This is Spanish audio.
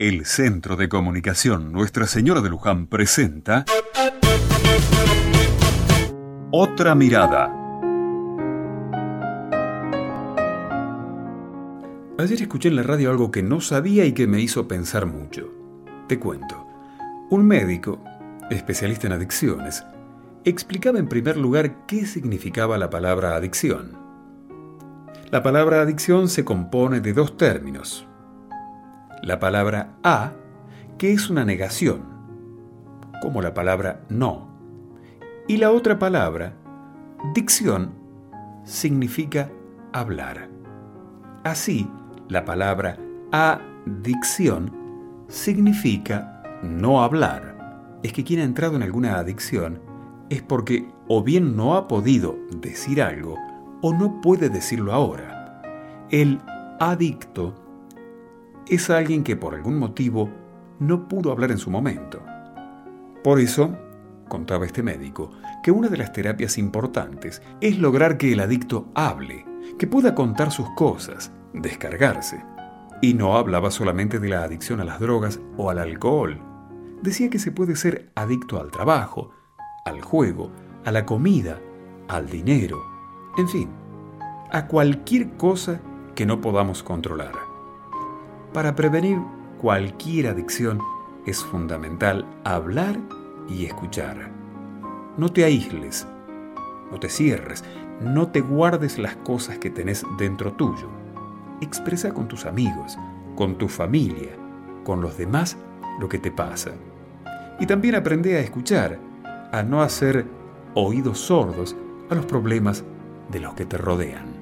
El Centro de Comunicación Nuestra Señora de Luján presenta Otra Mirada. Ayer escuché en la radio algo que no sabía y que me hizo pensar mucho. Te cuento. Un médico, especialista en adicciones, explicaba en primer lugar qué significaba la palabra adicción. La palabra adicción se compone de dos términos. La palabra a, que es una negación, como la palabra no. Y la otra palabra, dicción, significa hablar. Así, la palabra adicción significa no hablar. Es que quien ha entrado en alguna adicción es porque o bien no ha podido decir algo o no puede decirlo ahora. El adicto es alguien que por algún motivo no pudo hablar en su momento. Por eso, contaba este médico, que una de las terapias importantes es lograr que el adicto hable, que pueda contar sus cosas, descargarse. Y no hablaba solamente de la adicción a las drogas o al alcohol. Decía que se puede ser adicto al trabajo, al juego, a la comida, al dinero, en fin, a cualquier cosa que no podamos controlar. Para prevenir cualquier adicción es fundamental hablar y escuchar. No te aísles, no te cierres, no te guardes las cosas que tenés dentro tuyo. Expresa con tus amigos, con tu familia, con los demás lo que te pasa. Y también aprende a escuchar a no hacer oídos sordos a los problemas de los que te rodean.